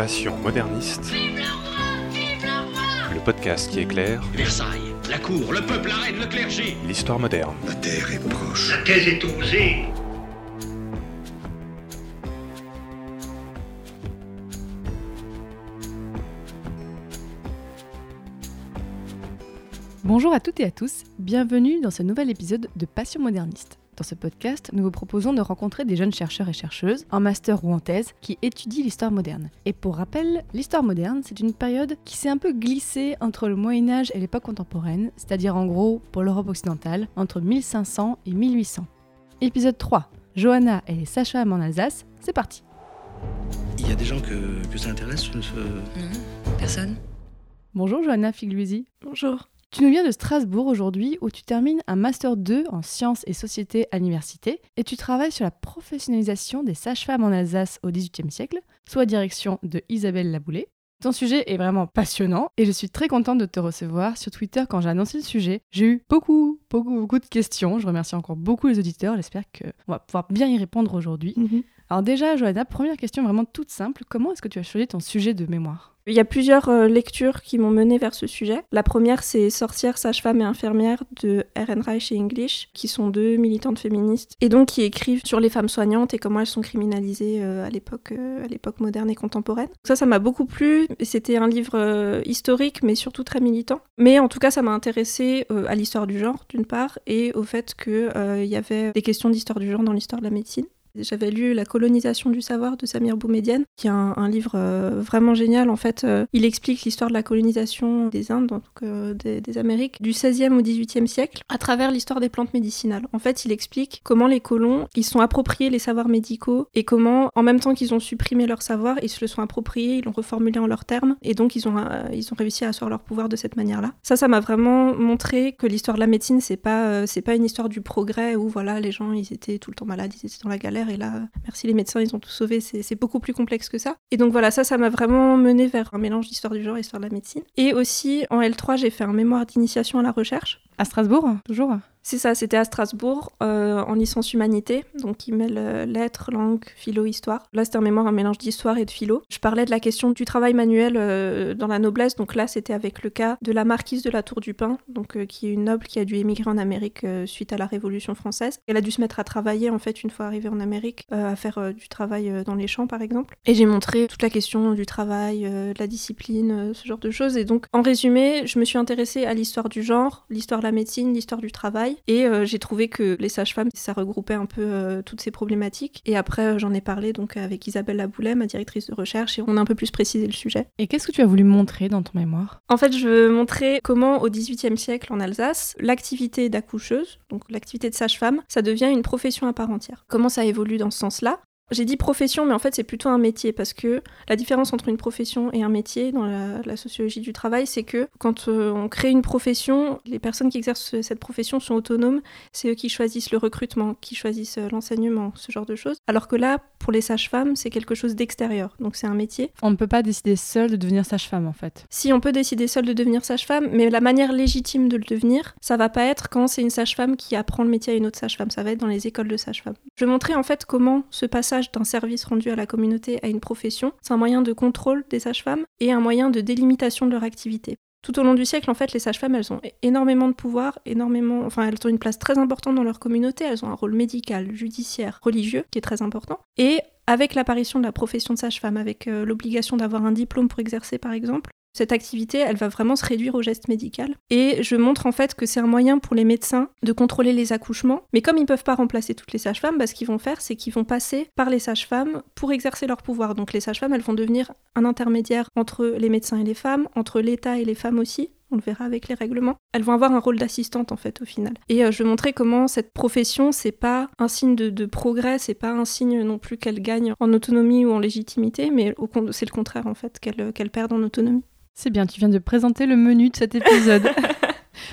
Passion moderniste. Le podcast qui éclaire Versailles, la cour, le peuple, la reine, le clergé. l'histoire moderne. La terre est proche. La thèse est osée. Bonjour à toutes et à tous, bienvenue dans ce nouvel épisode de Passion moderniste. Dans ce podcast, nous vous proposons de rencontrer des jeunes chercheurs et chercheuses, en master ou en thèse, qui étudient l'histoire moderne. Et pour rappel, l'histoire moderne, c'est une période qui s'est un peu glissée entre le Moyen Âge et l'époque contemporaine, c'est-à-dire en gros, pour l'Europe occidentale, entre 1500 et 1800. Épisode 3, Johanna et les sages-femmes en Alsace, c'est parti Il y a des gens que, que ça intéresse ce- ce- Non, personne. Bonjour Johanna Figluisi. Bonjour. Tu nous viens de Strasbourg aujourd'hui où tu termines un Master 2 en sciences et société à l'université et tu travailles sur la professionnalisation des sages-femmes en Alsace au XVIIIe siècle, sous la direction de Isabelle Laboulé. Ton sujet est vraiment passionnant et je suis très contente de te recevoir sur Twitter quand j'ai annoncé le sujet. J'ai eu beaucoup, beaucoup, beaucoup de questions. Je remercie encore beaucoup les auditeurs. J'espère qu'on va pouvoir bien y répondre aujourd'hui. Alors déjà, Johanna, première question vraiment toute simple. Comment est-ce que tu as choisi ton sujet de mémoire? Il y a plusieurs euh, lectures qui m'ont mené vers ce sujet. La première, c'est Sorcières, sages-femmes et infirmières de Ehrenreich et English, qui sont deux militantes féministes, et donc qui écrivent sur les femmes soignantes et comment elles sont criminalisées euh, à l'époque euh, à l'époque moderne et contemporaine. Ça, ça m'a beaucoup plu. C'était un livre historique, mais surtout très militant. Mais en tout cas, ça m'a intéressée à l'histoire du genre, d'une part, et au fait qu'il y avait des questions d'histoire du genre dans l'histoire de la médecine. J'avais lu La colonisation du savoir de Samir Boumedienne, qui est un, livre euh, vraiment génial. En fait, euh, il explique l'histoire de la colonisation des Indes, donc euh, des, Amériques, du 16e au 18e siècle, à travers l'histoire des plantes médicinales. En fait, il explique comment les colons, ils sont appropriés les savoirs médicaux et comment, en même temps qu'ils ont supprimé leur savoir, ils se le sont appropriés, ils l'ont reformulé en leurs termes, et donc ils ont, ils ont réussi à asseoir leur pouvoir de cette manière-là. Ça, ça m'a vraiment montré que l'histoire de la médecine, c'est pas, c'est pas une histoire du progrès où voilà, les gens, ils étaient tout le temps malades, ils étaient dans la galère, et là, merci les médecins, ils ont tout sauvé. C'est c'est beaucoup plus complexe que ça. Et donc voilà, ça, ça m'a vraiment mené vers un mélange d'histoire du genre et histoire de la médecine. Et aussi, en L3, j'ai fait un mémoire d'initiation à la recherche. À Strasbourg, toujours C'est ça, c'était à Strasbourg, euh, en licence humanité, donc qui mêle euh, lettres, langue, philo, histoire. Là, c'était un mémoire, un mélange d'histoire et de philo. Je parlais de la question du travail manuel euh, dans la noblesse, donc là, c'était avec le cas de la marquise de la Tour du Pin, donc qui est une noble qui a dû émigrer en Amérique suite à la Révolution française. Elle a dû se mettre à travailler, en fait, une fois arrivée en Amérique, à faire du travail dans les champs, par exemple. Et j'ai montré toute la question du travail, de la discipline, ce genre de choses. Et donc, en résumé, je me suis intéressée à l'histoire du genre, l'histoire de la médecine, l'histoire du travail. Et euh, j'ai trouvé que les sages-femmes, ça regroupait un peu euh, toutes ces problématiques. Et après, euh, j'en ai parlé donc avec Isabelle Laboulet, ma directrice de recherche, et on a un peu plus précisé le sujet. Et qu'est-ce que tu as voulu montrer dans ton mémoire? En fait, je veux montrer comment, au XVIIIe siècle en Alsace, l'activité d'accoucheuse, donc l'activité de sage-femme, ça devient une profession à part entière. Comment ça évolue dans ce sens-là? J'ai dit profession, mais en fait c'est plutôt un métier parce que la différence entre une profession et un métier dans la, la sociologie du travail, c'est que quand euh, on crée une profession, les personnes qui exercent cette profession sont autonomes, c'est eux qui choisissent le recrutement, qui choisissent euh, l'enseignement, ce genre de choses. Alors que là, pour les sages-femmes, c'est quelque chose d'extérieur, donc c'est un métier. On ne peut pas décider seul de devenir sage-femme en fait. Si on peut décider seul de devenir sage-femme, mais la manière légitime de le devenir, ça va pas être quand c'est une sage-femme qui apprend le métier à une autre sage-femme, ça va être dans les écoles de sage-femme. Je vais montrer en fait comment ce passage d'un service rendu à la communauté à une profession, c'est un moyen de contrôle des sages-femmes et un moyen de délimitation de leur activité. Tout au long du siècle, en fait, les sages-femmes, elles ont énormément de pouvoir, énormément, enfin, elles ont une place très importante dans leur communauté. Elles ont un rôle médical, judiciaire, religieux, qui est très important. Et avec l'apparition de la profession de sage-femme, avec euh, l'obligation d'avoir un diplôme pour exercer, par exemple, cette activité, elle va vraiment se réduire au geste médical. Et je montre en fait que c'est un moyen pour les médecins de contrôler les accouchements. Mais comme ils peuvent pas remplacer toutes les sages-femmes, bah, ce qu'ils vont faire, c'est qu'ils vont passer par les sages-femmes pour exercer leur pouvoir. Donc les sages-femmes, elles vont devenir un intermédiaire entre les médecins et les femmes, entre l'État et les femmes aussi. On le verra avec les règlements. Elles vont avoir un rôle d'assistante en fait au final. Et euh, je vais montrer comment cette profession, c'est pas un signe de, de progrès, c'est pas un signe non plus qu'elle gagne en autonomie ou en légitimité, mais c'est le contraire en fait, qu'elle qu'elle perde en autonomie. C'est bien, tu viens de présenter le menu de cet épisode.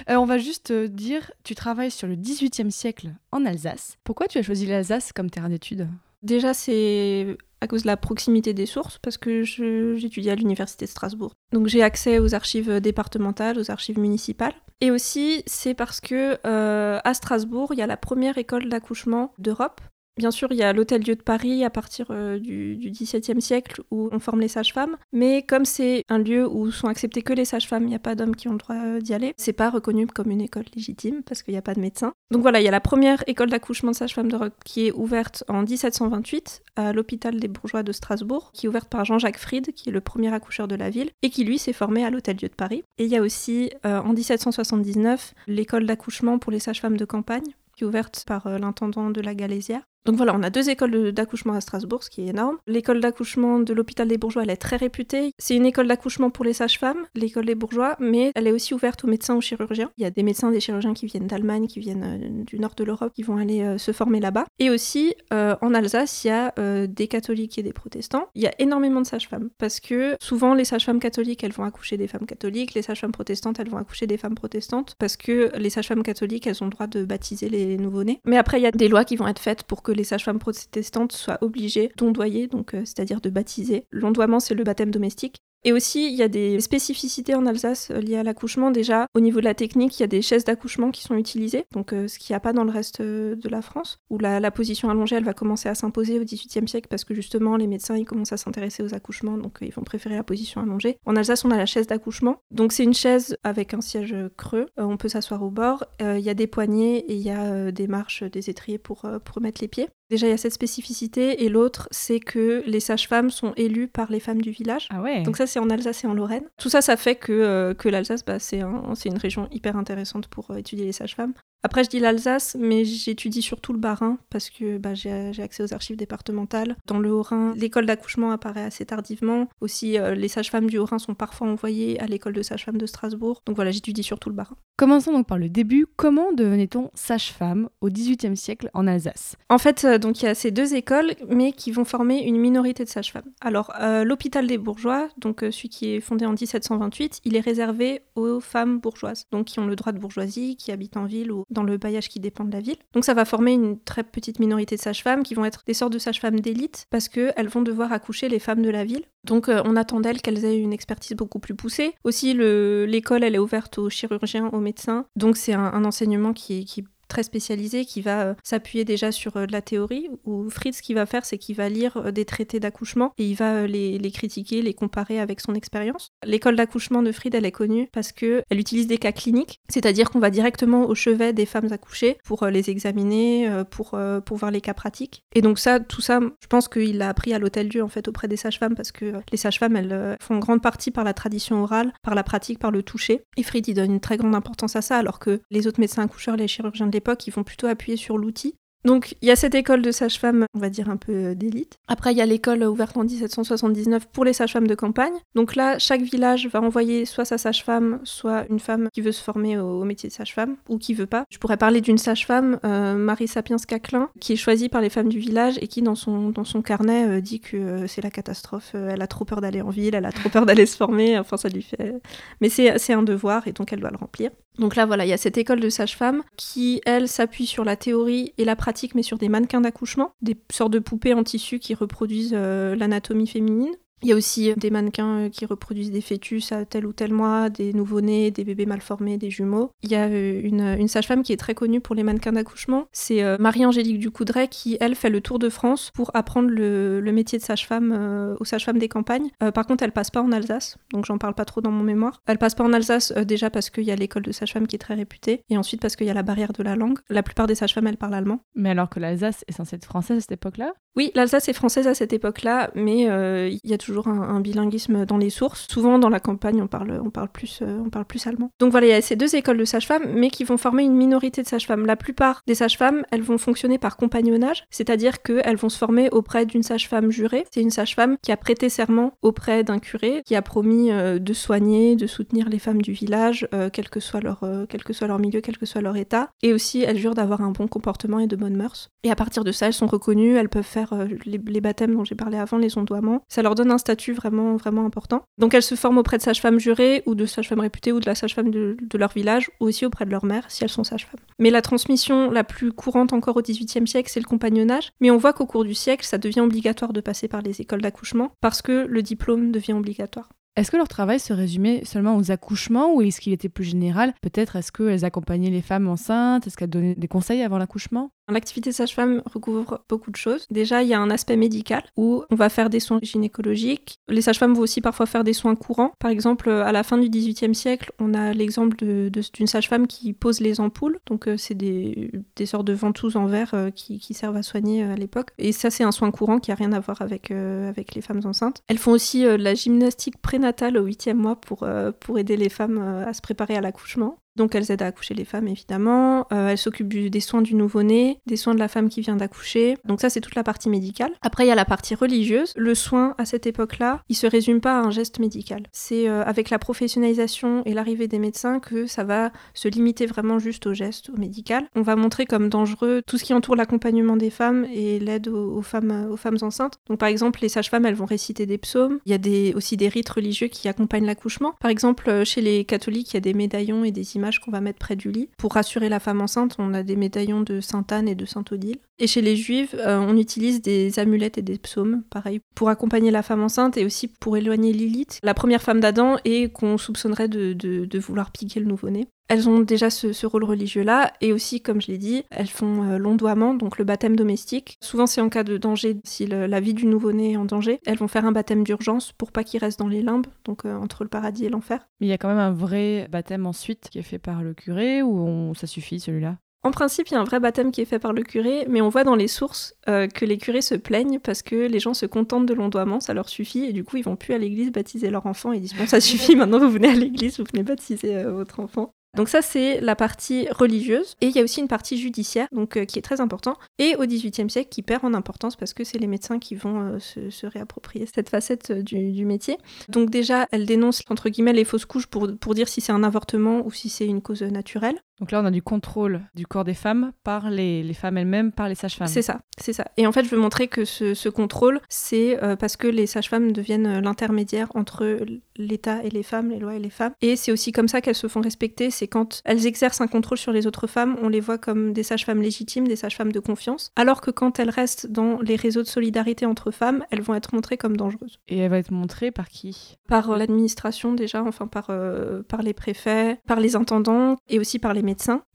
Euh, on va juste euh, dire, tu travailles sur le 18e siècle en Alsace. Pourquoi tu as choisi l'Alsace comme terrain d'études? Déjà, c'est à cause de la proximité des sources, parce que j'étudie à l'université de Strasbourg. Donc j'ai accès aux archives départementales, aux archives municipales. Et aussi, c'est parce que euh, à Strasbourg, il y a la première école d'accouchement d'Europe. Bien sûr, il y a l'Hôtel-Dieu de Paris à partir euh, du, XVIIe siècle où on forme les sages-femmes, mais comme c'est un lieu où sont acceptées que les sages-femmes, il n'y a pas d'hommes qui ont le droit euh, d'y aller, c'est pas reconnu comme une école légitime parce qu'il n'y a pas de médecin. Donc voilà, il y a la première école d'accouchement de sages-femmes d'Europe qui est ouverte en 1728 à l'hôpital des bourgeois de Strasbourg, qui est ouverte par Jean-Jacques Fried, qui est le premier accoucheur de la ville, et qui lui s'est formé à l'Hôtel-Dieu de Paris. Et il y a aussi euh, en 1779 l'école d'accouchement pour les sages-femmes de campagne, qui est ouverte par l'intendant de la Galésière. Donc voilà, on a deux écoles d'accouchement à Strasbourg, ce qui est énorme. L'école d'accouchement de l'hôpital des bourgeois, elle est très réputée. C'est une école d'accouchement pour les sages-femmes, l'école des bourgeois, mais elle est aussi ouverte aux médecins, aux chirurgiens. Il y a des médecins, des chirurgiens qui viennent d'Allemagne, qui viennent euh, du nord de l'Europe, qui vont aller euh, se former là-bas. Et aussi, euh, en Alsace, il y a des catholiques et des protestants. Il y a énormément de sages-femmes, parce que souvent, les sages-femmes catholiques, elles vont accoucher des femmes catholiques, les sages-femmes protestantes, elles vont accoucher des femmes protestantes, parce que les sages-femmes catholiques, elles ont le droit de baptiser les nouveau-nés. Mais après, il y a des lois qui vont être faites pour que les sages-femmes protestantes soient obligées d'ondoyer, donc euh, c'est-à-dire de baptiser. L'ondoiement, c'est le baptême domestique. Et aussi, il y a des spécificités en Alsace euh, liées à l'accouchement. Déjà, au niveau de la technique, il y a des chaises d'accouchement qui sont utilisées, donc euh, ce qu'il n'y a pas dans le reste euh, de la France, où la, position allongée, elle va commencer à s'imposer au XVIIIe siècle parce que justement, les médecins, ils commencent à s'intéresser aux accouchements, donc ils vont préférer la position allongée. En Alsace, on a la chaise d'accouchement. Donc c'est une chaise avec un siège creux, on peut s'asseoir au bord, il y a des poignées et il y a des marches, des étriers pour mettre les pieds. Déjà, il y a cette spécificité, et l'autre, c'est que les sages-femmes sont élues par les femmes du village. Ah ouais. Donc ça, c'est en Alsace et en Lorraine. Tout ça, ça fait que, euh, que l'Alsace, bah, c'est un- une région hyper intéressante pour euh, étudier les sages-femmes. Après, je dis l'Alsace, mais j'étudie surtout le Bas-Rhin parce que bah, j'ai accès aux archives départementales. Dans le Haut-Rhin, l'école d'accouchement apparaît assez tardivement. Aussi, euh, les sages-femmes du Haut-Rhin sont parfois envoyées à l'école de sages-femmes de Strasbourg. Donc voilà, j'étudie surtout le Bas-Rhin. Commençons donc par le début. Comment devenait-on sage-femme au XVIIIe siècle en Alsace? En fait, euh, donc il y a ces deux écoles, mais qui vont former une minorité de sages-femmes. Alors, euh, l'hôpital des bourgeois, donc celui qui est fondé en 1728, il est réservé aux femmes bourgeoises, donc qui ont le droit de bourgeoisie, qui habitent en ville ou dans le bailliage qui dépend de la ville. Donc ça va former une très petite minorité de sages-femmes qui vont être des sortes de sages-femmes d'élite parce qu'elles vont devoir accoucher les femmes de la ville. Donc euh, on attend d'elles qu'elles aient une expertise beaucoup plus poussée. Aussi, le- l'école, elle est ouverte aux chirurgiens, aux médecins. Donc c'est un, enseignement qui très spécialisé qui va euh, s'appuyer déjà sur euh, de la théorie où Fritz ce qu'il va faire c'est qu'il va lire euh, des traités d'accouchement et il va les, les critiquer, les comparer avec son expérience. L'école d'accouchement de Fried elle est connue parce que elle utilise des cas cliniques, c'est-à-dire qu'on va directement au chevet des femmes accouchées pour les examiner, pour, pour voir les cas pratiques. Et donc ça, tout ça, je pense qu'il l'a appris à l'hôtel Dieu en fait auprès des sages-femmes parce que les sages-femmes elles font en grande partie par la tradition orale, par la pratique, par le toucher. Et Fried il donne une très grande importance à ça alors que les autres médecins accoucheurs, les chirurgiens de ils vont plutôt appuyer sur l'outil. Donc il y a cette école de sages-femmes, on va dire un peu euh, d'élite. Après il y a l'école ouverte en 1779 pour les sages-femmes de campagne. Donc là, chaque village va envoyer soit sa sage-femme, soit une femme qui veut se former au, métier de sage-femme ou qui veut pas. Je pourrais parler d'une sage-femme, euh, Marie Sapiens-Caclin, qui est choisie par les femmes du village et qui dans son, dans son carnet euh, dit que c'est la catastrophe, elle a trop peur d'aller en ville, elle a trop peur d'aller se former, enfin ça lui fait... Mais c'est un devoir et donc elle doit le remplir. Donc là, voilà, il y a cette école de sage-femme qui, elle, s'appuie sur la théorie et la pratique, mais sur des mannequins d'accouchement, des sortes de poupées en tissu qui reproduisent euh, l'anatomie féminine. Il y a aussi euh, des mannequins euh, qui reproduisent des fœtus à tel ou tel mois, des nouveau-nés, des bébés mal formés, des jumeaux. Il y a euh, une, une sage-femme qui est très connue pour les mannequins d'accouchement. C'est Marie-Angélique Ducoudray qui, elle, fait le tour de France pour apprendre le, le métier de sage-femme euh, aux sages-femmes des campagnes. Euh, par contre, elle passe pas en Alsace, donc j'en parle pas trop dans mon mémoire. Elle passe pas en Alsace euh, déjà parce qu'il y a l'école de sage-femme qui est très réputée, et ensuite parce qu'il y a la barrière de la langue. La plupart des sages-femmes, elles parlent allemand. Mais alors que l'Alsace est censée être française à cette époque-là? Oui, l'Alsace est française à cette époque-là, mais il y a toujours un, un bilinguisme dans les sources. Souvent, dans la campagne, on parle, on parle, plus, euh, on parle plus allemand. Donc voilà, il y a ces deux écoles de sages-femmes, mais qui vont former une minorité de sages-femmes. La plupart des sages-femmes, elles vont fonctionner par compagnonnage, c'est-à-dire qu'elles vont se former auprès d'une sage-femme jurée. C'est une sage-femme qui a prêté serment auprès d'un curé, qui a promis euh, de soigner, de soutenir les femmes du village, euh, quel, que soit leur, quel que soit leur milieu, quel que soit leur état. Et aussi, elles jurent d'avoir un bon comportement et de bonnes mœurs. Et à partir de ça, elles sont reconnues, elles peuvent faire les, les baptêmes dont j'ai parlé avant, les ondoiements. Ça leur donne un statut vraiment, vraiment important. Donc elles se forment auprès de sages-femmes jurées ou de sages-femmes réputées ou de la sage-femme de, de leur village ou aussi auprès de leur mère si elles sont sages-femmes. Mais la transmission la plus courante encore au XVIIIe siècle, c'est le compagnonnage. Mais on voit qu'au cours du siècle, ça devient obligatoire de passer par les écoles d'accouchement parce que le diplôme devient obligatoire. Est-ce que leur travail se résumait seulement aux accouchements ou est-ce qu'il était plus général? Peut-être est-ce qu'elles accompagnaient les femmes enceintes? Est-ce qu'elles donnaient des conseils avant l'accouchement? L'activité sage-femme recouvre beaucoup de choses. Déjà, il y a un aspect médical où on va faire des soins gynécologiques. Les sages-femmes vont aussi parfois faire des soins courants. Par exemple, à la fin du XVIIIe siècle, on a l'exemple d'une sage-femme qui pose les ampoules. Donc, euh, c'est des, sortes de ventouses en verre euh, qui, servent à soigner euh, à l'époque. Et ça, c'est un soin courant qui a rien à voir avec, avec les femmes enceintes. Elles font aussi la gymnastique prénatale au huitième mois pour, pour aider les femmes à se préparer à l'accouchement. Donc elles aident à accoucher les femmes évidemment, euh, elles s'occupent des soins du nouveau-né, des soins de la femme qui vient d'accoucher. Donc ça c'est toute la partie médicale. Après il y a la partie religieuse. Le soin à cette époque-là, il se résume pas à un geste médical. C'est euh, avec la professionnalisation et l'arrivée des médecins que ça va se limiter vraiment juste au geste, au médical. On va montrer comme dangereux tout ce qui entoure l'accompagnement des femmes et l'aide aux, femmes, aux femmes enceintes. Donc par exemple les sages-femmes elles vont réciter des psaumes. Il y a aussi des rites religieux qui accompagnent l'accouchement. Par exemple euh, chez les catholiques il y a des médaillons et des images qu'on va mettre près du lit. Pour rassurer la femme enceinte, on a des médaillons de Sainte Anne et de Sainte Odile. Et chez les juifs, euh, on utilise des amulettes et des psaumes, pareil, pour accompagner la femme enceinte et aussi pour éloigner Lilith, la première femme d'Adam, et qu'on soupçonnerait de, vouloir piquer le nouveau-né. Elles ont déjà ce, rôle religieux-là, et aussi, comme je l'ai dit, elles font euh, l'ondoiement, donc le baptême domestique. Souvent, c'est en cas de danger, si la vie du nouveau-né est en danger. Elles vont faire un baptême d'urgence pour pas qu'il reste dans les limbes, donc euh, entre le paradis et l'enfer. Mais il y a quand même un vrai baptême ensuite qui est fait par le curé, ou ça suffit celui-là? En principe, il y a un vrai baptême qui est fait par le curé, mais on voit dans les sources euh, que les curés se plaignent parce que les gens se contentent de l'ondoiement, ça leur suffit, et du coup, ils vont plus à l'église baptiser leur enfant et disent Bon, ça suffit, maintenant vous venez à l'église, vous venez baptiser euh, votre enfant. Donc ça c'est la partie religieuse et il y a aussi une partie judiciaire donc euh, qui est très important et au XVIIIe siècle qui perd en importance parce que c'est les médecins qui vont euh, se, réapproprier cette facette euh, du, métier. Donc déjà elle dénonce entre guillemets les fausses couches pour, pour dire si c'est un avortement ou si c'est une cause naturelle. Donc là on a du contrôle du corps des femmes par les, les femmes elles-mêmes, par les sages-femmes. C'est ça, c'est ça. Et en fait je veux montrer que ce, ce contrôle c'est parce que les sages-femmes deviennent l'intermédiaire entre l'État et les femmes, les lois et les femmes. Et c'est aussi comme ça qu'elles se font respecter, c'est quand elles exercent un contrôle sur les autres femmes, on les voit comme des sages-femmes légitimes, des sages-femmes de confiance, alors que quand elles restent dans les réseaux de solidarité entre femmes, elles vont être montrées comme dangereuses. Et elles vont être montrées par qui? Par euh, l'administration déjà, enfin par, euh, par les préfets, par les intendants et aussi par les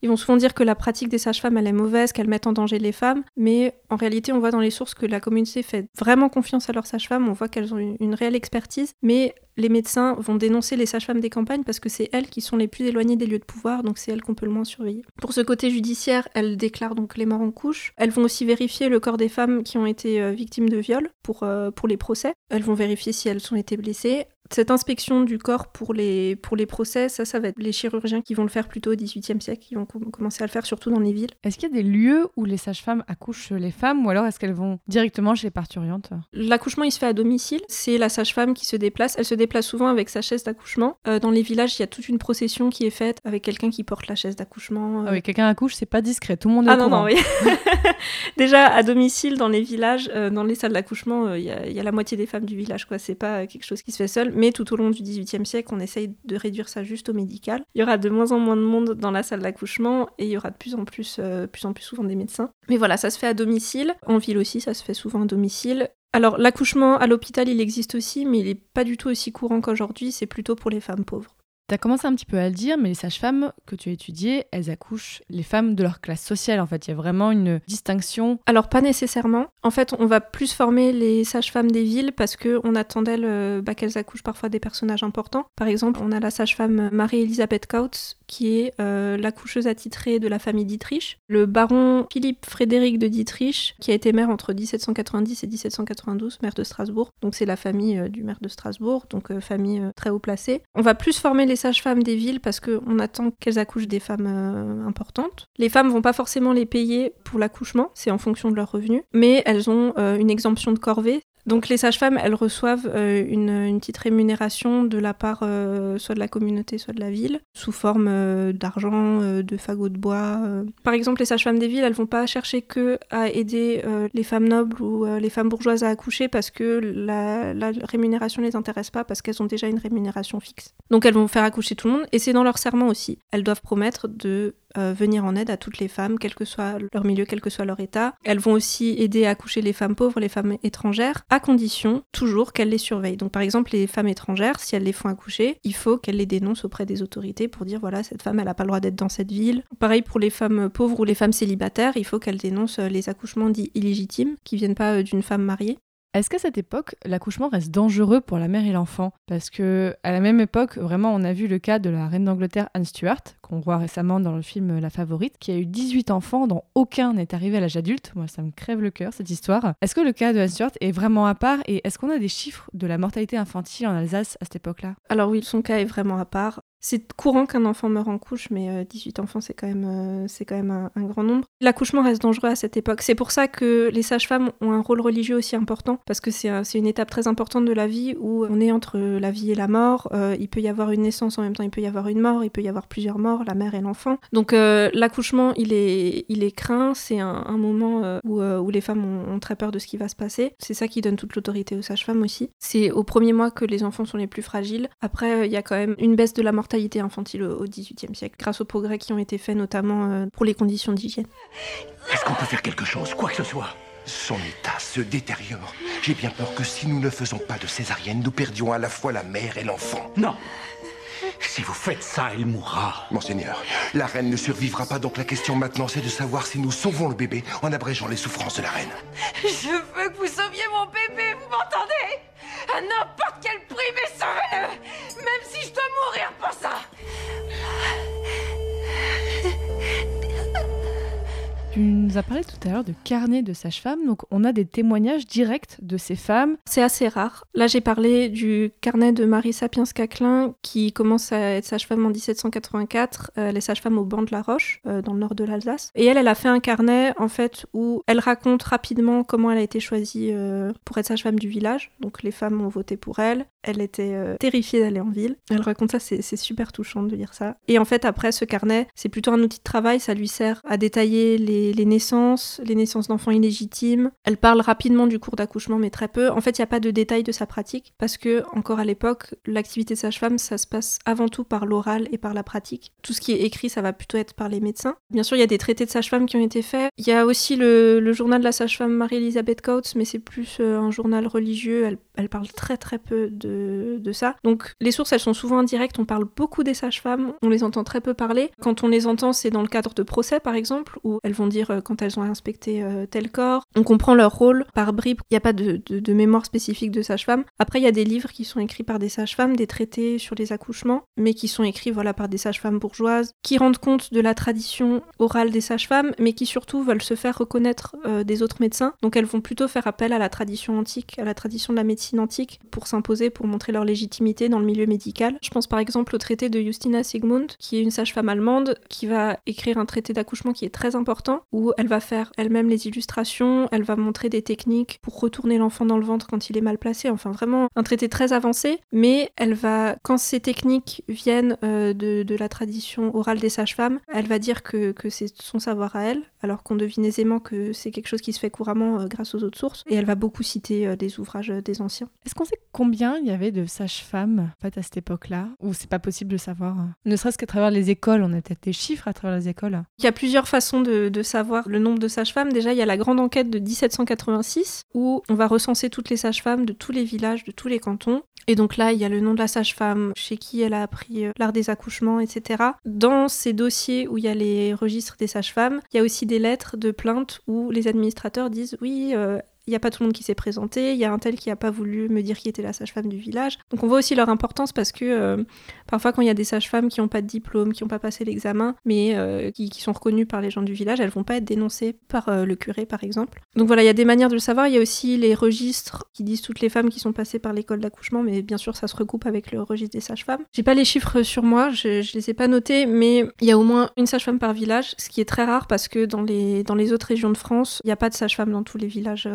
Ils vont souvent dire que la pratique des sages-femmes elle est mauvaise, qu'elles mettent en danger les femmes, mais en réalité on voit dans les sources que la communauté fait vraiment confiance à leurs sages-femmes, on voit qu'elles ont une, réelle expertise, mais les médecins vont dénoncer les sages-femmes des campagnes parce que c'est elles qui sont les plus éloignées des lieux de pouvoir, donc c'est elles qu'on peut le moins surveiller. Pour ce côté judiciaire, elles déclarent donc les morts en couche. Elles vont aussi vérifier le corps des femmes qui ont été euh, victimes de viol euh, pour les procès. Elles vont vérifier si elles ont été blessées cette inspection du corps pour les, pour les procès, ça, ça va être les chirurgiens qui vont le faire plutôt au XVIIIe siècle, qui vont commencer à le faire surtout dans les villes. Est-ce qu'il y a des lieux où les sages-femmes accouchent les femmes ou alors est-ce qu'elles vont directement chez les parturiantes L'accouchement, il se fait à domicile. C'est la sage-femme qui se déplace. Elle se déplace souvent avec sa chaise d'accouchement. Euh, dans les villages, il y a toute une procession qui est faite avec quelqu'un qui porte la chaise d'accouchement. Euh. Ah oui, quelqu'un accouche, c'est pas discret. Tout le monde est ah non, non, oui. Déjà, à domicile, dans les villages, euh, dans les salles d'accouchement, il y, y, a la moitié des femmes du village. quoi. C'est pas quelque chose qui se fait seul. Mais tout au long du XVIIIe siècle, on essaye de réduire ça juste au médical. Il y aura de moins en moins de monde dans la salle d'accouchement et il y aura de plus en plus, euh, plus en plus souvent des médecins. Mais voilà, ça se fait à domicile. En ville aussi, ça se fait souvent à domicile. Alors l'accouchement à l'hôpital, il existe aussi, mais il n'est pas du tout aussi courant qu'aujourd'hui. C'est plutôt pour les femmes pauvres. Tu commencé un petit peu à le dire, mais les sages-femmes que tu as étudiées, elles accouchent les femmes de leur classe sociale. En fait, il y a vraiment une distinction. Alors, pas nécessairement. En fait, on va plus former les sages-femmes des villes parce qu'on attend d'elles euh, bah, qu'elles accouchent parfois des personnages importants. Par exemple, on a la sage-femme Marie-Elisabeth Kautz, qui est euh, l'accoucheuse attitrée de la famille Dietrich. Le baron Philippe Frédéric de Dietrich, qui a été maire entre 1790 et 1792, maire de Strasbourg. Donc, c'est la famille euh, du maire de Strasbourg, donc famille très haut placée. On va plus former les sages-femmes des villes parce qu'on attend qu'elles accouchent des femmes euh, importantes. Les femmes vont pas forcément les payer pour l'accouchement, c'est en fonction de leurs revenus, mais elles ont euh, une exemption de corvée, donc les sages-femmes, elles reçoivent euh, une, petite rémunération de la part euh, soit de la communauté, soit de la ville, sous forme euh, d'argent, de fagots de bois. Par exemple, les sages-femmes des villes, elles vont pas chercher que à aider les femmes nobles ou les femmes bourgeoises à accoucher parce que la, la rémunération les intéresse pas parce qu'elles ont déjà une rémunération fixe. Donc elles vont faire accoucher tout le monde et c'est dans leur serment aussi. Elles doivent promettre de euh, venir en aide à toutes les femmes, quel que soit leur milieu, quel que soit leur état. Elles vont aussi aider à accoucher les femmes pauvres, les femmes étrangères, à condition toujours qu'elles les surveillent. Donc par exemple, les femmes étrangères, si elles les font accoucher, il faut qu'elles les dénoncent auprès des autorités pour dire voilà, cette femme, elle n'a pas le droit d'être dans cette ville. Pareil pour les femmes pauvres ou les femmes célibataires, il faut qu'elles dénoncent les accouchements dits illégitimes, qui viennent pas euh, d'une femme mariée. Est-ce qu'à cette époque, l'accouchement reste dangereux pour la mère et l'enfant? Parce que à la même époque, vraiment, on a vu le cas de la reine d'Angleterre Anne Stuart, qu'on voit récemment dans le film La Favorite, qui a eu 18 enfants dont aucun n'est arrivé à l'âge adulte. Moi, ça me crève le cœur cette histoire. Est-ce que le cas de Anne Stuart est vraiment à part? Et est-ce qu'on a des chiffres de la mortalité infantile en Alsace à cette époque-là? Alors oui, son cas est vraiment à part. C'est courant qu'un enfant meure en couche, mais 18 euh, enfants, c'est quand même, euh, c'est quand même un, grand nombre. L'accouchement reste dangereux à cette époque. C'est pour ça que les sages-femmes ont un rôle religieux aussi important, parce que c'est une étape très importante de la vie où on est entre la vie et la mort. Euh, il peut y avoir une naissance en même temps, il peut y avoir une mort, il peut y avoir plusieurs morts, la mère et l'enfant. Donc l'accouchement, il est, il est craint. C'est un, moment où, où, les femmes ont, ont, très peur de ce qui va se passer. C'est ça qui donne toute l'autorité aux sages-femmes aussi. C'est au premier mois que les enfants sont les plus fragiles. Après, il y a quand même une baisse de la mortalité infantile au XVIIIe siècle, grâce aux progrès qui ont été faits notamment euh, pour les conditions d'hygiène. Est-ce qu'on peut faire quelque chose, quoi que ce soit? Son état se détériore. J'ai bien peur que si nous ne faisons pas de césarienne, nous perdions à la fois la mère et l'enfant. Non. Si vous faites ça, elle mourra. Monseigneur, la reine ne survivra pas, donc la question maintenant, c'est de savoir si nous sauvons le bébé en abrégeant les souffrances de la reine. Je veux que vous sauviez mon bébé, vous m'entendez? À n'importe quel prix, mais sauvez-le Même si je dois mourir pour ça Tu nous as parlé tout à l'heure de carnet de sage-femme, donc on a des témoignages directs de ces femmes. C'est assez rare. Là, j'ai parlé du carnet de Marie Sapiens-Caclin qui commence à être sage-femme en 1784. Euh, elle est sage-femme au banc de la Roche, euh, dans le nord de l'Alsace. Et elle, elle a fait un carnet en fait où elle raconte rapidement comment elle a été choisie euh, pour être sage-femme du village. Donc les femmes ont voté pour elle. Elle était terrifiée d'aller en ville. Elle raconte ça, c'est super touchant de lire ça. Et en fait, après, ce carnet, c'est plutôt un outil de travail. Ça lui sert à détailler les les, naissances, les naissances d'enfants illégitimes. Elle parle rapidement du cours d'accouchement, mais très peu. En fait, il n'y a pas de détails de sa pratique, parce que, encore à l'époque, l'activité sage-femme, ça se passe avant tout par l'oral et par la pratique. Tout ce qui est écrit, ça va plutôt être par les médecins. Bien sûr, il y a des traités de sage-femme qui ont été faits. Il y a aussi le, journal de la sage-femme Marie-Elisabeth Coates, mais c'est plus euh, un journal religieux. Elle, parle très très peu de, de ça. Donc, les sources, elles sont souvent indirectes. On parle beaucoup des sages-femmes, on les entend très peu parler. Quand on les entend, c'est dans le cadre de procès, par exemple, où elles vont dire euh, quand elles ont inspecté euh, tel corps. On comprend leur rôle par bribes. Il n'y a pas de, mémoire spécifique de sage-femme. Après, il y a des livres qui sont écrits par des sages-femmes, des traités sur les accouchements, mais qui sont écrits voilà, par des sages-femmes bourgeoises, qui rendent compte de la tradition orale des sages-femmes, mais qui surtout veulent se faire reconnaître euh, des autres médecins. Donc elles vont plutôt faire appel à la tradition antique, à la tradition de la médecine antique, pour s'imposer, pour montrer leur légitimité dans le milieu médical. Je pense par exemple au traité de Justina Sigmund, qui est une sage-femme allemande, qui va écrire un traité d'accouchement qui est très important, où elle va faire elle-même les illustrations, elle va montrer des techniques pour retourner l'enfant dans le ventre quand il est mal placé, enfin vraiment un traité très avancé, mais elle va, quand ces techniques viennent euh, de, la tradition orale des sages-femmes, elle va dire que, c'est son savoir à elle, alors qu'on devine aisément que c'est quelque chose qui se fait couramment euh, grâce aux autres sources, et elle va beaucoup citer euh, des ouvrages des anciens. Est-ce qu'on sait combien il y avait de sages-femmes en fait, à cette époque-là, ou c'est pas possible de savoir Ne serait-ce qu'à travers les écoles, on a peut-être des chiffres à travers les écoles? Il y a plusieurs façons de, de savoir le nombre de sages-femmes, déjà il y a la grande enquête de 1786 où on va recenser toutes les sages-femmes de tous les villages, de tous les cantons. Et donc là, il y a le nom de la sage-femme, chez qui elle a appris euh, l'art des accouchements, etc. Dans ces dossiers où il y a les registres des sages-femmes, il y a aussi des lettres de plainte où les administrateurs disent oui, euh, il n'y a pas tout le monde qui s'est présenté, il y a un tel qui n'a pas voulu me dire qui était la sage-femme du village. Donc on voit aussi leur importance parce que euh, parfois quand il y a des sages-femmes qui n'ont pas de diplôme, qui n'ont pas passé l'examen, mais euh, qui, sont reconnues par les gens du village, elles vont pas être dénoncées par euh, le curé par exemple. Donc voilà, il y a des manières de le savoir. Il y a aussi les registres qui disent toutes les femmes qui sont passées par l'école d'accouchement, mais bien sûr ça se recoupe avec le registre des sages-femmes. J'ai pas les chiffres sur moi, je, je les ai pas notés, mais il y a au moins une sage-femme par village, ce qui est très rare parce que dans les, dans les autres régions de France, il n'y a pas de sage-femme dans tous les villages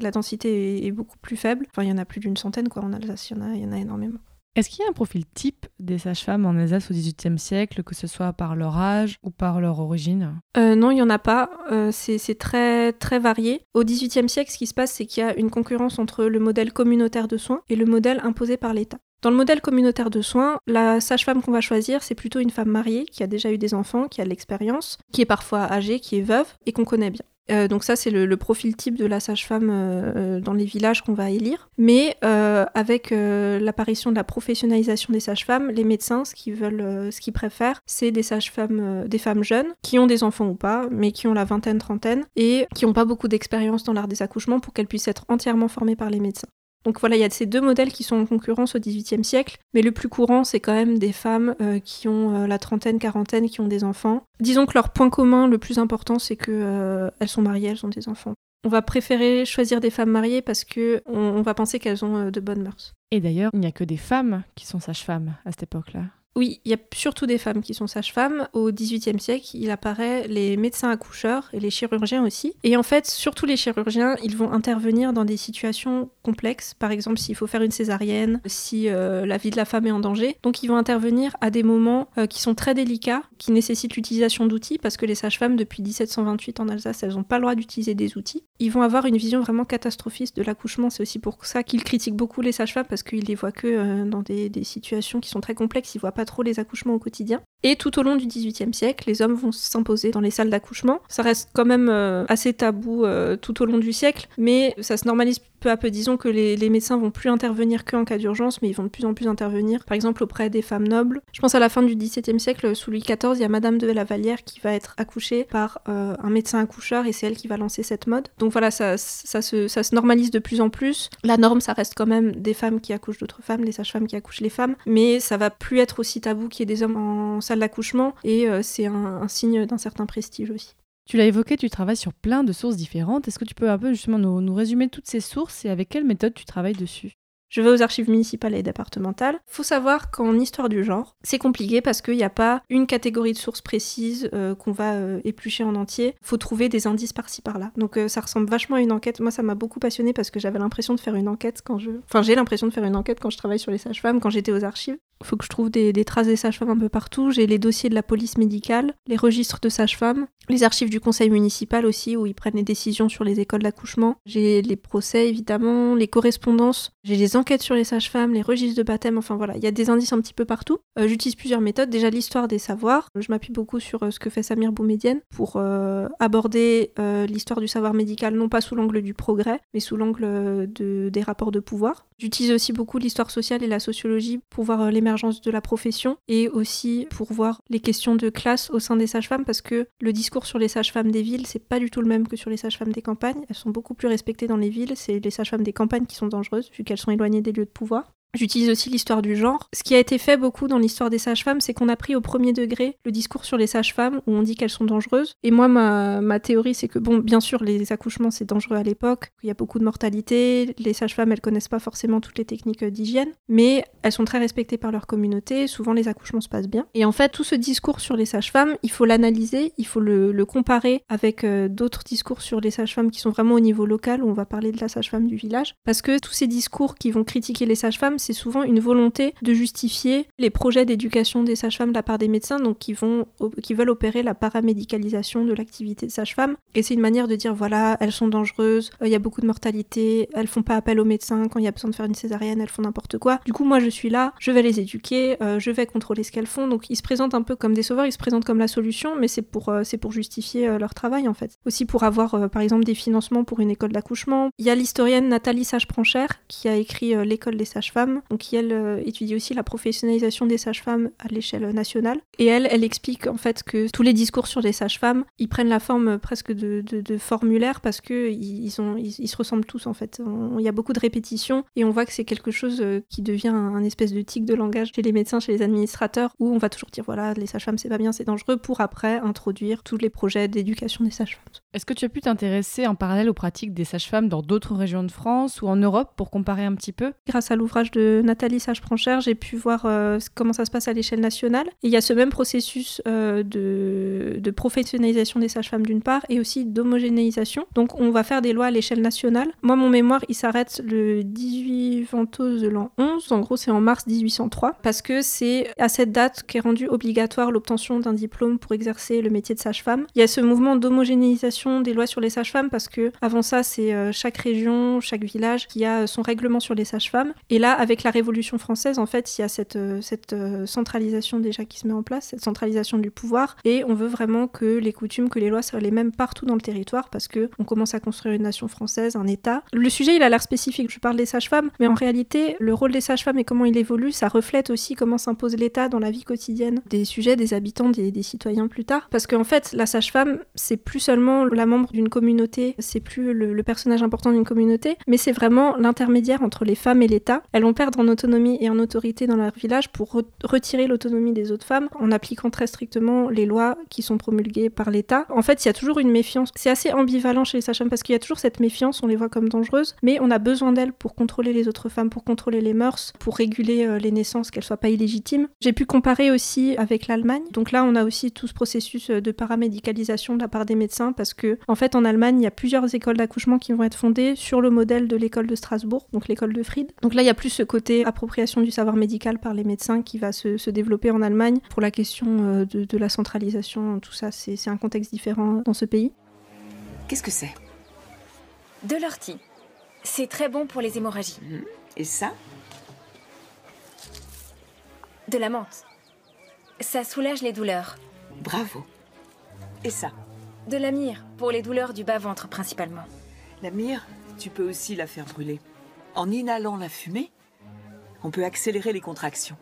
la densité est, beaucoup plus faible. Enfin, il y en a plus d'une centaine quoi en Alsace, il y en a, il y en a énormément. Est-ce qu'il y a un profil type des sages-femmes en Alsace au XVIIIe siècle, que ce soit par leur âge ou par leur origine? Euh, non, il n'y en a pas. Euh, c'est c'est très, très varié. Au XVIIIe siècle, ce qui se passe, c'est qu'il y a une concurrence entre le modèle communautaire de soins et le modèle imposé par l'État. Dans le modèle communautaire de soins, la sage-femme qu'on va choisir, c'est plutôt une femme mariée qui a déjà eu des enfants, qui a de l'expérience, qui est parfois âgée, qui est veuve et qu'on connaît bien. Euh, donc ça, c'est le, profil type de la sage-femme euh, dans les villages qu'on va élire. Mais euh, avec euh, l'apparition de la professionnalisation des sages-femmes, les médecins, ce qu'ils veulent, euh, ce qu'ils préfèrent, c'est des sages-femmes, euh, des femmes jeunes qui ont des enfants ou pas, mais qui ont la vingtaine, trentaine et qui n'ont pas beaucoup d'expérience dans l'art des accouchements pour qu'elles puissent être entièrement formées par les médecins. Donc voilà, il y a ces deux modèles qui sont en concurrence au XVIIIe siècle, mais le plus courant, c'est quand même des femmes euh, qui ont euh, la trentaine, quarantaine, qui ont des enfants. Disons que leur point commun le plus important, c'est que euh, elles sont mariées, elles ont des enfants. On va préférer choisir des femmes mariées parce que on, va penser qu'elles ont euh, de bonnes mœurs. Et d'ailleurs, il n'y a que des femmes qui sont sages-femmes à cette époque-là. Oui, il y a surtout des femmes qui sont sages-femmes. Au XVIIIe siècle, il apparaît les médecins accoucheurs et les chirurgiens aussi. Et en fait, surtout les chirurgiens, ils vont intervenir dans des situations complexes. Par exemple, s'il faut faire une césarienne, si euh, la vie de la femme est en danger. Donc, ils vont intervenir à des moments euh, qui sont très délicats, qui nécessitent l'utilisation d'outils, parce que les sages-femmes, depuis 1728 en Alsace, elles n'ont pas le droit d'utiliser des outils. Ils vont avoir une vision vraiment catastrophiste de l'accouchement. C'est aussi pour ça qu'ils critiquent beaucoup les sages-femmes, parce qu'ils les voient que euh, dans des, des situations qui sont très complexes. Ils voient pas trop les accouchements au quotidien. Et tout au long du XVIIIe siècle, les hommes vont s'imposer dans les salles d'accouchement. Ça reste quand même euh, assez tabou euh, tout au long du siècle, mais ça se normalise peu à peu. Disons que les, médecins vont plus intervenir qu'en cas d'urgence, mais ils vont de plus en plus intervenir, par exemple auprès des femmes nobles. Je pense à la fin du XVIIe siècle, sous Louis XIV, il y a Madame de la Vallière qui va être accouchée par euh, un médecin accoucheur et c'est elle qui va lancer cette mode. Donc voilà, ça, se, normalise de plus en plus. La norme, ça reste quand même des femmes qui accouchent d'autres femmes, les sages-femmes qui accouchent les femmes, mais ça va plus être aussi tabou qu'il y ait des hommes en salle d'accouchement et euh, c'est un signe d'un certain prestige aussi. Tu l'as évoqué, tu travailles sur plein de sources différentes. Est-ce que tu peux un peu justement nous, résumer toutes ces sources et avec quelle méthode tu travailles dessus? Je vais aux archives municipales et départementales. Faut savoir qu'en histoire du genre, c'est compliqué parce qu'il n'y a pas une catégorie de sources précises euh, qu'on va euh, éplucher en entier. Faut trouver des indices par-ci par-là. Donc euh, ça ressemble vachement à une enquête. Moi, ça m'a beaucoup passionnée parce que j'avais l'impression de faire une enquête quand je. Enfin, j'ai l'impression de faire une enquête quand je travaille sur les sages-femmes, quand j'étais aux archives. Faut que je trouve des, traces des sages-femmes un peu partout. J'ai les dossiers de la police médicale, les registres de sages-femmes, les archives du conseil municipal aussi, où ils prennent les décisions sur les écoles d'accouchement. J'ai les procès, évidemment, les correspondances. J'ai les enquêtes sur les sages-femmes, les registres de baptême. Enfin voilà, il y a des indices un petit peu partout. Euh, J'utilise plusieurs méthodes. Déjà, l'histoire des savoirs. Je m'appuie beaucoup sur euh, ce que fait Samir Boumedienne pour euh, aborder l'histoire du savoir médical, non pas sous l'angle du progrès, mais sous l'angle de, des rapports de pouvoir. J'utilise aussi beaucoup l'histoire sociale et la sociologie pour voir euh, l'émergence de la profession et aussi pour voir les questions de classe au sein des sages-femmes parce que le discours sur les sages-femmes des villes, c'est pas du tout le même que sur les sages-femmes des campagnes. Elles sont beaucoup plus respectées dans les villes. C'est les sages-femmes des campagnes qui sont dangereuses vu qu'elles sont éloignées des lieux de pouvoir. J'utilise aussi l'histoire du genre. Ce qui a été fait beaucoup dans l'histoire des sages-femmes, c'est qu'on a pris au premier degré le discours sur les sages-femmes où on dit qu'elles sont dangereuses. Et moi, ma, théorie, c'est que, bon, bien sûr, les accouchements, c'est dangereux à l'époque. Il y a beaucoup de mortalité. Les sages-femmes, elles connaissent pas forcément toutes les techniques d'hygiène, mais elles sont très respectées par leur communauté. Souvent, les accouchements se passent bien. Et en fait, tout ce discours sur les sages-femmes, il faut l'analyser, il faut le, le comparer avec euh, d'autres discours sur les sages-femmes qui sont vraiment au niveau local, où on va parler de la sage-femme du village. Parce que tous ces discours qui vont critiquer les sages-femmes, c'est souvent une volonté de justifier les projets d'éducation des sages-femmes de la part des médecins, donc qui, vont, qui veulent opérer la paramédicalisation de l'activité de sage-femme. Et c'est une manière de dire voilà, elles sont dangereuses, il y a beaucoup de mortalité, elles font pas appel aux médecins quand il y a besoin de faire une césarienne, elles font n'importe quoi. Du coup, moi je suis là, je vais les éduquer, euh, je vais contrôler ce qu'elles font. Donc ils se présentent un peu comme des sauveurs, ils se présentent comme la solution, mais c'est pour, euh, c'est pour justifier euh, leur travail en fait. Aussi pour avoir euh, par exemple des financements pour une école d'accouchement. Il y a l'historienne Nathalie Sage-Pranchère qui a écrit euh, L'école des sages-femmes, donc qui elle euh, étudie aussi la professionnalisation des sages-femmes à l'échelle nationale. Et elle, elle explique en fait que tous les discours sur les sages-femmes, ils prennent la forme euh, presque de, de, de formulaires parce que ils, ils ont, ils, ils se ressemblent tous en fait. Il y a beaucoup de répétitions et on voit que c'est quelque chose euh, qui devient un, un espèce de tic de langage chez les médecins, chez les administrateurs, où on va toujours dire voilà, les sages-femmes c'est pas bien, c'est dangereux, pour après introduire tous les projets d'éducation des sages-femmes. Est-ce que tu as pu t'intéresser en parallèle aux pratiques des sages-femmes dans d'autres régions de France ou en Europe pour comparer un petit peu? Grâce à l'ouvrage de Nathalie Sage-Prancher, j'ai pu voir euh, comment ça se passe à l'échelle nationale. Il y a ce même processus euh, de, professionnalisation des sages-femmes d'une part et aussi d'homogénéisation. Donc on va faire des lois à l'échelle nationale. Moi, mon mémoire, il s'arrête le 18 Ventos de l'an 11. En gros, c'est en mars 1803 parce que c'est à cette date qu'est rendue obligatoire l'obtention d'un diplôme pour exercer le métier de sage-femme. Il y a ce mouvement d'homogénéisation des lois sur les sages-femmes parce que avant ça, c'est euh, chaque région, chaque village qui a son règlement sur les sages-femmes. Et là, avec la Révolution française, en fait, il y a cette, euh, euh, centralisation déjà qui se met en place, cette centralisation du pouvoir. Et on veut vraiment que les coutumes, que les lois soient les mêmes partout dans le territoire parce que on commence à construire une nation française, un État. Le sujet, il a l'air spécifique. Je parle des sages-femmes, mais en réalité, le rôle des sages-femmes et comment il évolue, ça reflète aussi comment s'impose l'État dans la vie quotidienne des sujets, des habitants, des, citoyens plus tard. Parce qu'en fait, la sage-femme, c'est plus seulement la membre d'une communauté, c'est plus le, le personnage important d'une communauté, mais c'est vraiment l'intermédiaire entre les femmes et l'État. Elles vont perdre en autonomie et en autorité dans leur village pour re- retirer l'autonomie des autres femmes en appliquant très strictement les lois qui sont promulguées par l'État. En fait, il y a toujours une méfiance. C'est assez ambivalent chez les sages-femmes parce qu'il y a toujours cette méfiance, on les voit comme dangereuses, mais on a besoin d'elles pour contrôler les autres femmes, pour contrôler les mœurs, pour réguler euh, les naissances, qu'elles soient pas illégitimes. J'ai pu comparer aussi avec l'Allemagne. Donc là, on a aussi tout ce processus euh, de paramédicalisation de la part des médecins parce que, en fait, en Allemagne, il y a plusieurs écoles d'accouchement qui vont être fondées sur le modèle de l'école de Strasbourg, donc l'école de Fried. Donc là, il y a plus ce côté appropriation du savoir médical par les médecins qui va se, se développer en Allemagne. Pour la question euh, de, de la centralisation, tout ça, c'est c'est un contexte différent dans ce pays. Qu'est-ce que c'est? De l'ortie. C'est très bon pour les hémorragies. Et ça? De la menthe. Ça soulage les douleurs. Bravo. Et ça? De la myrrhe, pour les douleurs du bas-ventre principalement. La myrrhe, tu peux aussi la faire brûler. En inhalant la fumée, on peut accélérer les contractions.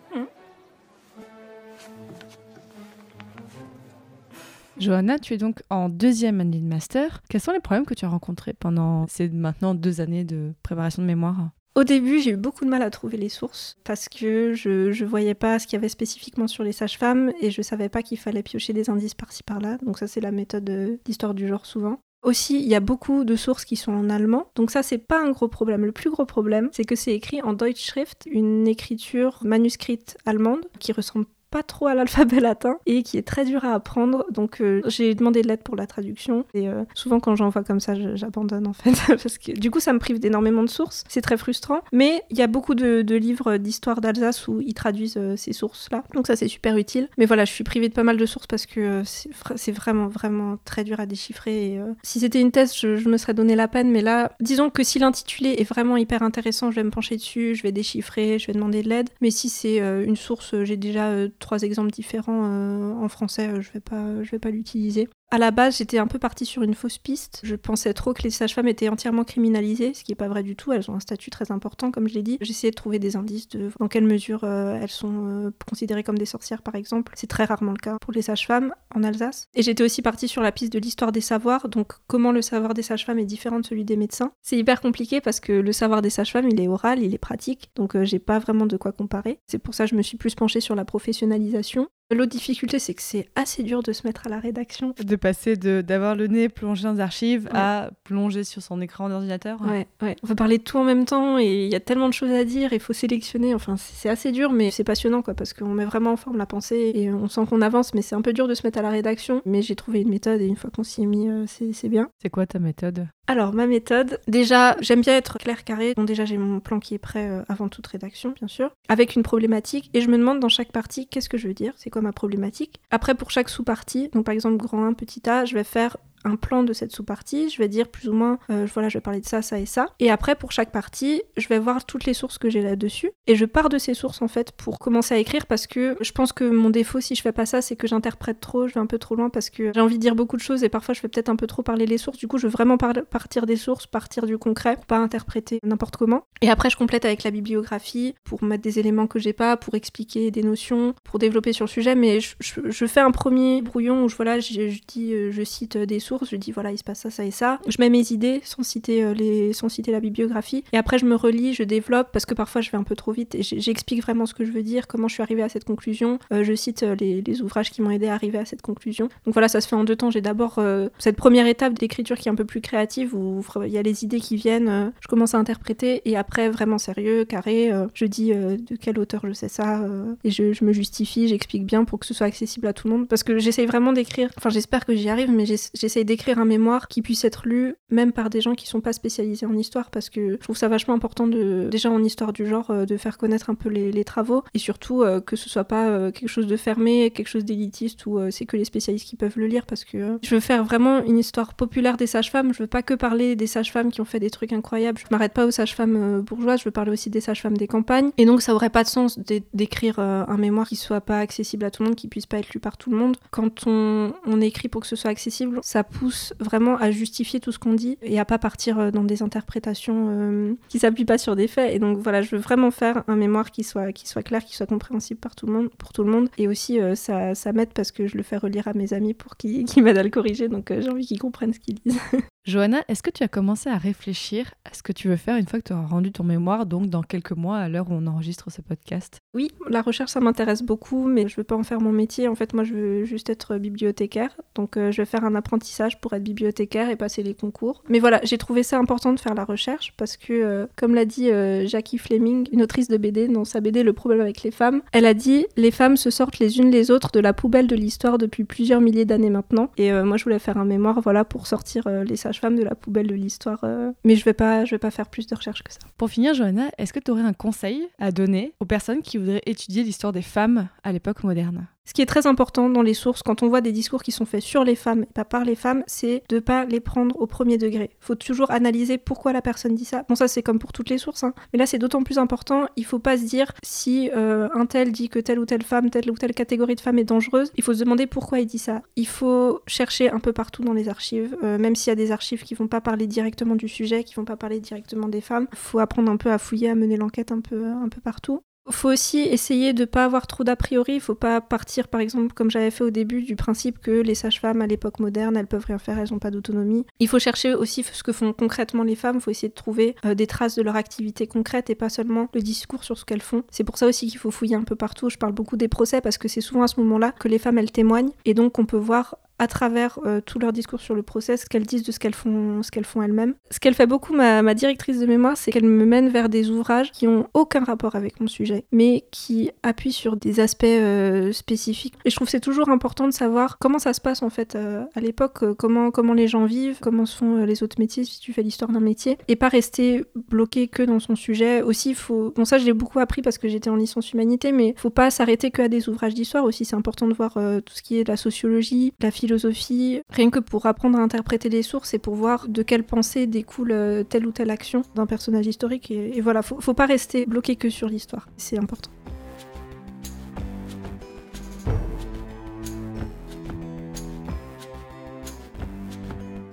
Johanna, tu es donc en deuxième année de master. Quels sont les problèmes que tu as rencontrés pendant ces maintenant deux années de préparation de mémoire? Au début, j'ai eu beaucoup de mal à trouver les sources parce que je, je voyais pas ce qu'il y avait spécifiquement sur les sages-femmes et je savais pas qu'il fallait piocher des indices par-ci par-là. Donc ça, c'est la méthode euh, d'histoire du genre souvent. Aussi, il y a beaucoup de sources qui sont en allemand, donc ça c'est pas un gros problème. Le plus gros problème, c'est que c'est écrit en Deutschschrift, une écriture manuscrite allemande qui ressemble pas trop à l'alphabet latin et qui est très dur à apprendre. Donc euh, j'ai demandé de l'aide pour la traduction et euh, souvent quand j'en vois comme ça, j'abandonne en fait parce que du coup ça me prive d'énormément de sources. C'est très frustrant. Mais il y a beaucoup de, livres d'histoire d'Alsace où ils traduisent euh, ces sources-là. Donc ça c'est super utile. Mais voilà, je suis privée de pas mal de sources parce que c'est vra- c'est vraiment vraiment très dur à déchiffrer. Et, si c'était une thèse, je, me serais donné la peine. Mais là, disons que si l'intitulé est vraiment hyper intéressant, je vais me pencher dessus, je vais déchiffrer, je vais demander de l'aide. Mais si c'est une source, j'ai déjà trois exemples différents euh, en français, euh, je vais pas, je vais pas l'utiliser. À la base, j'étais un peu partie sur une fausse piste. Je pensais trop que les sages-femmes étaient entièrement criminalisées, ce qui n'est pas vrai du tout. Elles ont un statut très important, comme je l'ai dit. J'essayais de trouver des indices de dans quelle mesure euh, elles sont euh, considérées comme des sorcières, par exemple. C'est très rarement le cas pour les sages-femmes en Alsace. Et j'étais aussi partie sur la piste de l'histoire des savoirs, donc comment le savoir des sages-femmes est différent de celui des médecins? C'est hyper compliqué parce que le savoir des sages-femmes, il est oral, il est pratique, donc euh, j'ai pas vraiment de quoi comparer. C'est pour ça que je me suis plus penchée sur la professionnalisation. L'autre difficulté, c'est que c'est assez dur de se mettre à la rédaction. De passer de- d'avoir le nez plongé dans les archives à plonger sur son écran d'ordinateur Ouais, ouais. On veut parler de tout en même temps et il y a tellement de choses à dire, il faut sélectionner. Enfin, c'est assez dur, mais c'est passionnant, quoi, parce qu'on met vraiment en forme la pensée et on sent qu'on avance, mais c'est un peu dur de se mettre à la rédaction. Mais j'ai trouvé une méthode et une fois qu'on s'y est mis, euh, c'est c'est bien. C'est quoi ta méthode? Alors, ma méthode, déjà, j'aime bien être clair carré. Donc, déjà, j'ai mon plan qui est prêt euh, avant toute rédaction, bien sûr, avec une problématique. Et je me demande dans chaque partie, qu'est-ce que je veux dire? C'est quoi ma problématique. Après, pour chaque sous-partie, donc par exemple, grand 1, petit a, je vais faire un plan de cette sous-partie, je vais dire plus ou moins, euh, voilà, je vais parler de ça, ça et ça. Et après, pour chaque partie, je vais voir toutes les sources que j'ai là-dessus. Et je pars de ces sources, en fait, pour commencer à écrire, parce que je pense que mon défaut, si je fais pas ça, c'est que j'interprète trop, je vais un peu trop loin, parce que j'ai envie de dire beaucoup de choses, et parfois, je vais peut-être un peu trop parler les sources. Du coup, je veux vraiment par- partir des sources, partir du concret, pas interpréter n'importe comment. Et après, je complète avec la bibliographie, pour mettre des éléments que j'ai pas, pour expliquer des notions, pour développer sur le sujet, mais je, fais un premier brouillon où je, voilà, je, je dis, euh, je cite des sources je dis voilà, il se passe ça, ça et ça. Je mets mes idées sans citer, euh, les, sans citer la bibliographie. Et après, je me relis, je développe, parce que parfois je vais un peu trop vite et j'explique vraiment ce que je veux dire, comment je suis arrivée à cette conclusion. Euh, je cite euh, les, les, ouvrages qui m'ont aidé à arriver à cette conclusion. Donc voilà, ça se fait en deux temps. J'ai d'abord cette première étape d'écriture qui est un peu plus créative, où il y a les idées qui viennent, je commence à interpréter, et après, vraiment sérieux, carré, je dis de quel auteur je sais ça, et je, je me justifie, j'explique bien pour que ce soit accessible à tout le monde, parce que j'essaye vraiment d'écrire, enfin j'espère que j'y arrive, mais j'essaye d'écrire un mémoire qui puisse être lu même par des gens qui sont pas spécialisés en histoire, parce que je trouve ça vachement important de, déjà en histoire du genre, euh, de faire connaître un peu les, travaux, et surtout euh, que ce soit pas euh, quelque chose de fermé, quelque chose d'élitiste, où c'est que les spécialistes qui peuvent le lire, parce que je veux faire vraiment une histoire populaire des sages-femmes, je veux pas que parler des sages-femmes qui ont fait des trucs incroyables, je m'arrête pas aux sages-femmes bourgeoises, je veux parler aussi des sages-femmes des campagnes, et donc ça aurait pas de sens d'écrire un mémoire qui soit pas accessible à tout le monde, qui puisse pas être lu par tout le monde. Quand on, on écrit pour que ce soit accessible, ça pousse vraiment à justifier tout ce qu'on dit et à pas partir euh, dans des interprétations euh, qui s'appuient pas sur des faits. Et donc voilà, je veux vraiment faire un mémoire qui soit, qui soit clair, qui soit compréhensible par tout le monde, pour tout le monde. Et aussi, euh, ça, ça m'aide parce que je le fais relire à mes amis pour qu'ils m'aident à le corriger. Donc j'ai envie qu'ils comprennent ce qu'ils disent. Johanna, est-ce que tu as commencé à réfléchir à ce que tu veux faire une fois que tu auras rendu ton mémoire, donc dans quelques mois à l'heure où on enregistre ce podcast? Oui, la recherche ça m'intéresse beaucoup, mais je veux pas en faire mon métier. En fait, moi je veux juste être bibliothécaire, donc je vais faire un apprentissage pour être bibliothécaire et passer les concours. Mais voilà, j'ai trouvé ça important de faire la recherche parce que, euh, comme l'a dit euh, Jackie Fleming, une autrice de BD, dans sa BD Le problème avec les femmes, elle a dit Les femmes se sortent les unes les autres de la poubelle de l'histoire depuis plusieurs milliers d'années maintenant. Et euh, moi, je voulais faire un mémoire voilà, pour sortir les sages-femmes de la poubelle de l'histoire. mais je vais, pas, je vais pas faire plus de recherche que ça. Pour finir, Johanna, est-ce que tu aurais un conseil à donner aux personnes qui voudraient étudier l'histoire des femmes à l'époque moderne? Ce qui est très important dans les sources, quand on voit des discours qui sont faits sur les femmes et pas par les femmes, c'est de pas les prendre au premier degré. Il faut toujours analyser pourquoi la personne dit ça. Bon, ça c'est comme pour toutes les sources, hein. mais là c'est d'autant plus important. Il faut pas se dire si euh, un tel dit que telle ou telle femme, telle ou telle catégorie de femme est dangereuse. Il faut se demander pourquoi il dit ça. Il faut chercher un peu partout dans les archives, euh, même s'il y a des archives qui vont pas parler directement du sujet, qui vont pas parler directement des femmes. Il faut apprendre un peu à fouiller, à mener l'enquête un peu partout faut aussi essayer de pas avoir trop d'a priori. Il faut pas partir, par exemple, comme j'avais fait au début, du principe que les sages-femmes à l'époque moderne, elles peuvent rien faire, elles n'ont pas d'autonomie. Il faut chercher aussi ce que font concrètement les femmes. Il faut essayer de trouver euh, des traces de leur activité concrète et pas seulement le discours sur ce qu'elles font. C'est pour ça aussi qu'il faut fouiller un peu partout. Je parle beaucoup des procès parce que c'est souvent à ce moment-là que les femmes elles témoignent et donc on peut voir à travers euh, tout leur discours sur le procès, ce qu'elles disent de ce qu'elles font, ce qu'elles font elles-mêmes. Ce qu'elle fait beaucoup, ma, directrice de mémoire, c'est qu'elle me mène vers des ouvrages qui ont aucun rapport avec mon sujet, mais qui appuient sur des aspects euh, spécifiques. Et je trouve c'est toujours important de savoir comment ça se passe en fait euh, à l'époque, comment comment les gens vivent, comment sont les autres métiers si tu fais l'histoire d'un métier, et pas rester bloqué que dans son sujet. Aussi, faut bon ça je l'ai beaucoup appris parce que j'étais en licence humanité, mais faut pas s'arrêter que à des ouvrages d'histoire. Aussi, c'est important de voir tout ce qui est de la sociologie, la philosophie philosophie, rien que pour apprendre à interpréter les sources et pour voir de quelle pensée découle euh, telle ou telle action d'un personnage historique. Et, voilà, faut, faut pas rester bloqué que sur l'histoire, c'est important.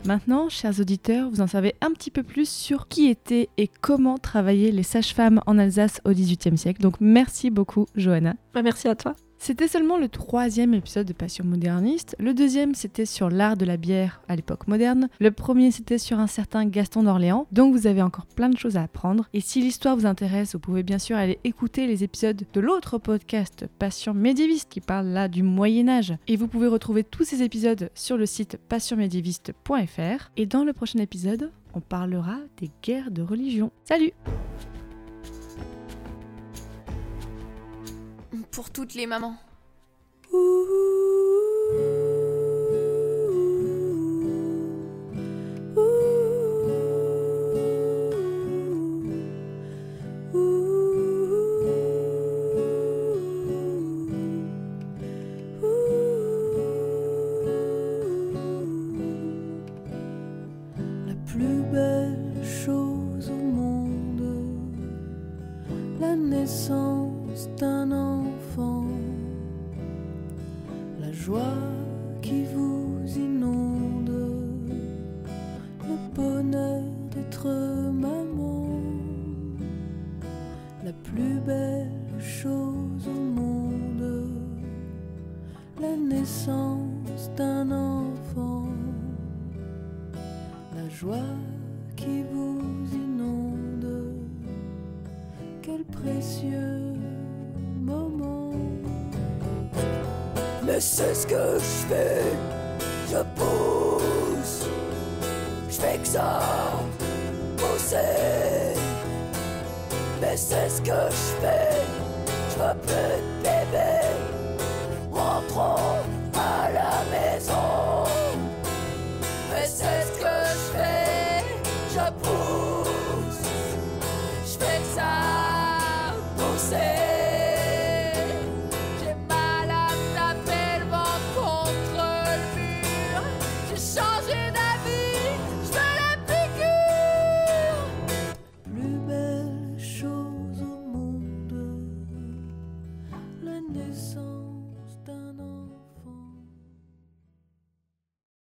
Maintenant, chers auditeurs, vous en savez un petit peu plus sur qui étaient et comment travaillaient les sages-femmes en Alsace au XVIIIe siècle. Donc merci beaucoup, Johanna. Bah, merci à toi. C'était seulement le troisième épisode de Passion moderniste. Le deuxième, c'était sur l'art de la bière à l'époque moderne. Le premier, c'était sur un certain Gaston d'Orléans. Donc vous avez encore plein de choses à apprendre. Et si l'histoire vous intéresse, vous pouvez bien sûr aller écouter les épisodes de l'autre podcast Passion médiéviste qui parle là du Moyen Âge. Et vous pouvez retrouver tous ces épisodes sur le site passionmédiéviste.fr. Et dans le prochain épisode, on parlera des guerres de religion. Salut pour toutes les mamans. naissance d'un enfant, la joie qui vous inonde, quel précieux moment. Mais c'est ce que je fais, je pousse, je fais que ça pousser. Mais c'est ce que je fais, je veux plus de bébé, en trop. promise. all.